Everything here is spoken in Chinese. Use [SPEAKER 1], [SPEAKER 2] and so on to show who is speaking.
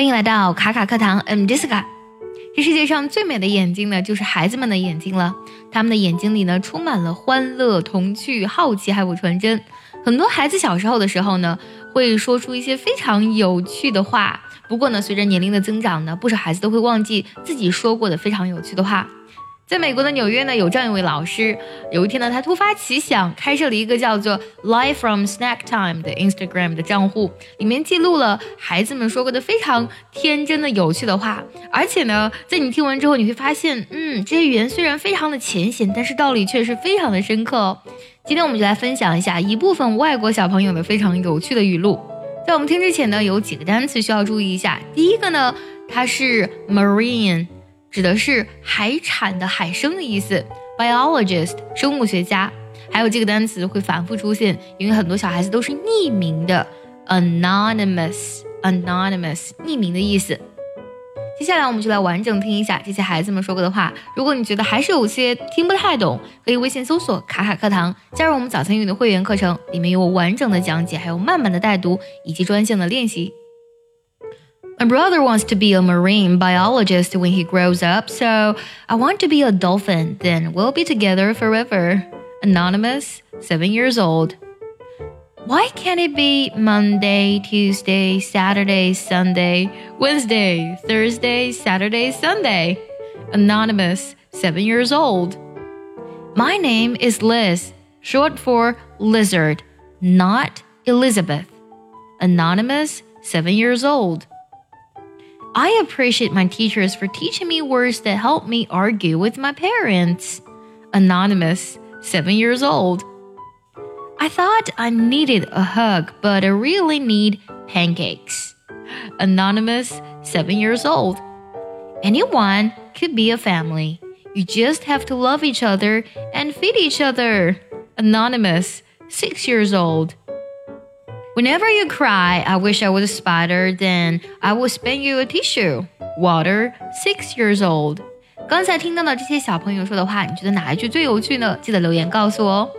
[SPEAKER 1] 欢迎来到卡卡课堂，I'm Jessica。这世界上最美的眼睛呢，就是孩子们的眼睛了。他们的眼睛里呢，充满了欢乐、童趣、好奇，还有纯真。很多孩子小时候的时候呢，会说出一些非常有趣的话。不过呢，随着年龄的增长呢，不少孩子都会忘记自己说过的非常有趣的话。在美国的纽约呢，有这样一位老师。有一天呢，他突发奇想，开设了一个叫做 “Live from Snack Time” 的 Instagram 的账户，里面记录了孩子们说过的非常天真的有趣的话。而且呢，在你听完之后，你会发现，嗯，这些语言虽然非常的浅显，但是道理却是非常的深刻哦。今天我们就来分享一下一部分外国小朋友的非常有趣的语录。在我们听之前呢，有几个单词需要注意一下。第一个呢，它是 marine。指的是海产的海生的意思，biologist 生物学家，还有这个单词会反复出现，因为很多小孩子都是匿名的，anonymous anonymous 匿名的意思。接下来我们就来完整听一下这些孩子们说过的话。如果你觉得还是有些听不太懂，可以微信搜索“卡卡课堂”，加入我们早餐英语的会员课程，里面有完整的讲解，还有慢慢的带读以及专项的练习。My brother wants to be a marine biologist when he grows up, so I want to be a dolphin, then we'll be together forever. Anonymous, 7 years old. Why can't it be Monday, Tuesday, Saturday, Sunday, Wednesday, Thursday, Saturday, Sunday? Anonymous, 7 years old. My name is Liz, short for lizard, not Elizabeth. Anonymous, 7 years old. I appreciate my teachers for teaching me words that help me argue with my parents. Anonymous, 7 years old. I thought I needed a hug, but I really need pancakes. Anonymous, 7 years old. Anyone could be a family. You just have to love each other and feed each other. Anonymous, 6 years old. Whenever you cry, I wish I was a spider, then I would spin you a tissue. Water, six years old. 刚才听到的这些小朋友说的话，你觉得哪一句最有趣呢？记得留言告诉我哦。